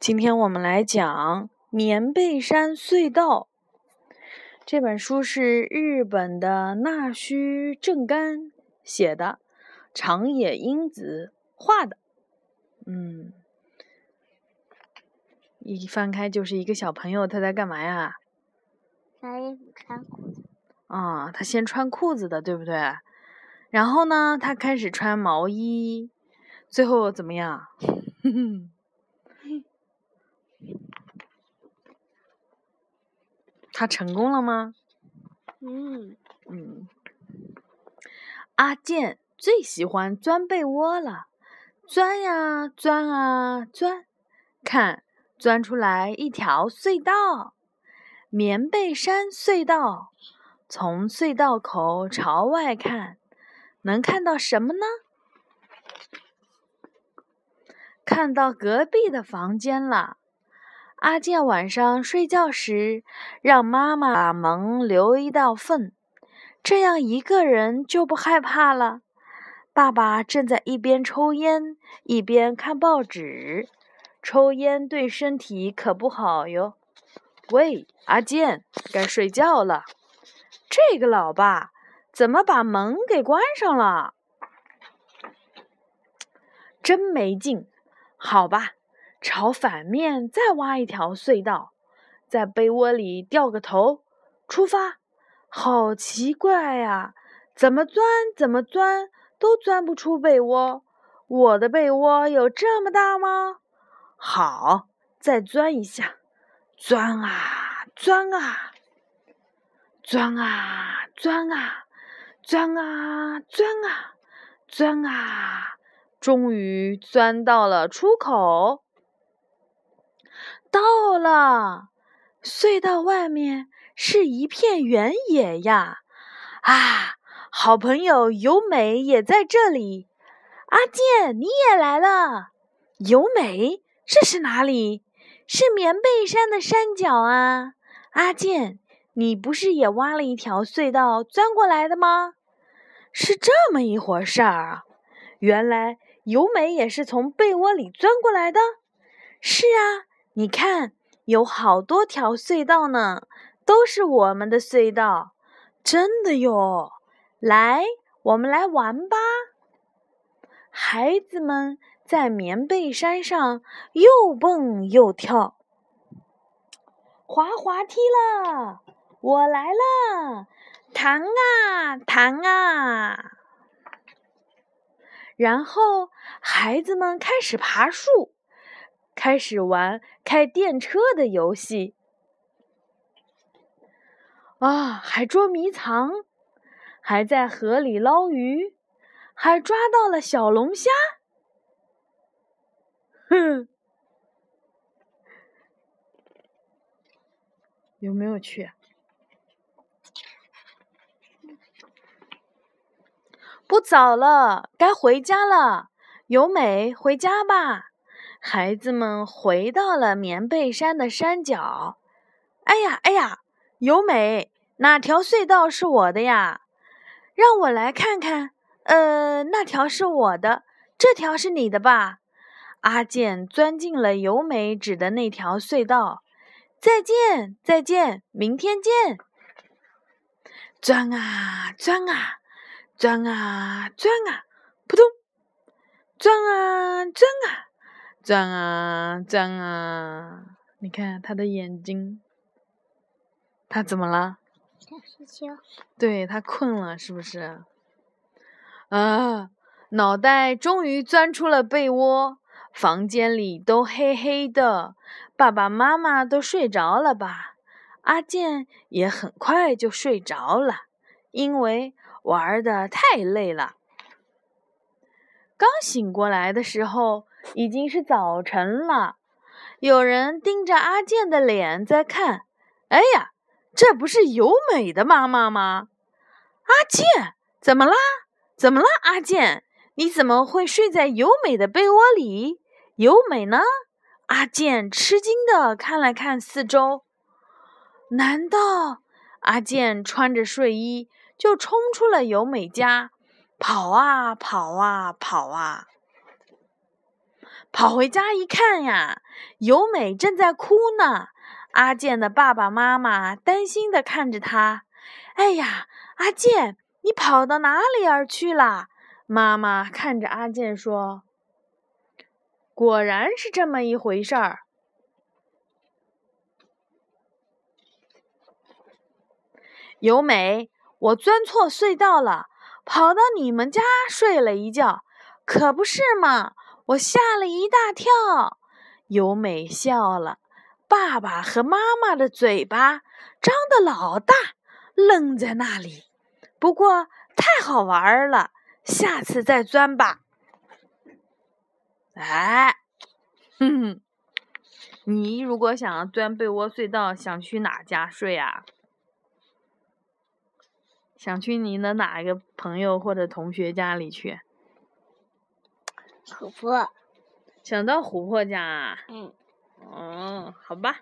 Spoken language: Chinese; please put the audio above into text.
今天我们来讲《棉被山隧道》这本书，是日本的那须正干写的，长野英子画的。嗯，一翻开就是一个小朋友，他在干嘛呀？穿衣服，穿裤子。啊，他先穿裤子的，对不对？然后呢，他开始穿毛衣，最后怎么样？他成功了吗？嗯嗯。阿健最喜欢钻被窝了，钻呀钻啊钻，看，钻出来一条隧道，棉被山隧道。从隧道口朝外看，能看到什么呢？看到隔壁的房间了。阿健晚上睡觉时，让妈妈把门留一道缝，这样一个人就不害怕了。爸爸正在一边抽烟一边看报纸，抽烟对身体可不好哟。喂，阿健，该睡觉了。这个老爸怎么把门给关上了？真没劲。好吧。朝反面再挖一条隧道，在被窝里掉个头，出发。好奇怪呀，怎么钻怎么钻都钻不出被窝。我的被窝有这么大吗？好，再钻一下，钻啊钻啊，钻啊钻啊，钻啊钻啊，钻啊，终于钻到了出口。到了，隧道外面是一片原野呀！啊，好朋友由美也在这里。阿健，你也来了。由美，这是哪里？是棉被山的山脚啊！阿健，你不是也挖了一条隧道钻过来的吗？是这么一回事儿啊！原来由美也是从被窝里钻过来的。是啊。你看，有好多条隧道呢，都是我们的隧道，真的哟！来，我们来玩吧。孩子们在棉被山上又蹦又跳，滑滑梯了，我来了，弹啊弹啊。然后孩子们开始爬树。开始玩开电车的游戏啊，还捉迷藏，还在河里捞鱼，还抓到了小龙虾。哼，有没有去？不早了，该回家了。由美，回家吧。孩子们回到了棉被山的山脚。哎呀，哎呀，由美，哪条隧道是我的呀？让我来看看。呃，那条是我的，这条是你的吧？阿健钻进了由美指的那条隧道。再见，再见，明天见。钻啊，钻啊，钻啊，钻啊，扑通，钻啊，钻啊。钻啊钻啊！你看他的眼睛，他怎么了？睡觉。对他困了，是不是？啊！脑袋终于钻出了被窝，房间里都黑黑的，爸爸妈妈都睡着了吧？阿健也很快就睡着了，因为玩的太累了。刚醒过来的时候。已经是早晨了，有人盯着阿健的脸在看。哎呀，这不是由美的妈妈吗？阿健，怎么啦？怎么啦？阿健，你怎么会睡在由美的被窝里？由美呢？阿健吃惊的看了看四周，难道阿健穿着睡衣就冲出了由美家，跑啊跑啊跑啊？跑回家一看呀，由美正在哭呢。阿健的爸爸妈妈担心的看着他。哎呀，阿健，你跑到哪里儿去了？妈妈看着阿健说：“果然是这么一回事儿。”由美，我钻错隧道了，跑到你们家睡了一觉，可不是嘛？我吓了一大跳。由美笑了，爸爸和妈妈的嘴巴张得老大，愣在那里。不过太好玩了，下次再钻吧。哎，哼哼，你如果想要钻被窝隧道，想去哪家睡啊？想去你的哪一个朋友或者同学家里去？琥珀。想到琥珀家啊？嗯。哦，好吧。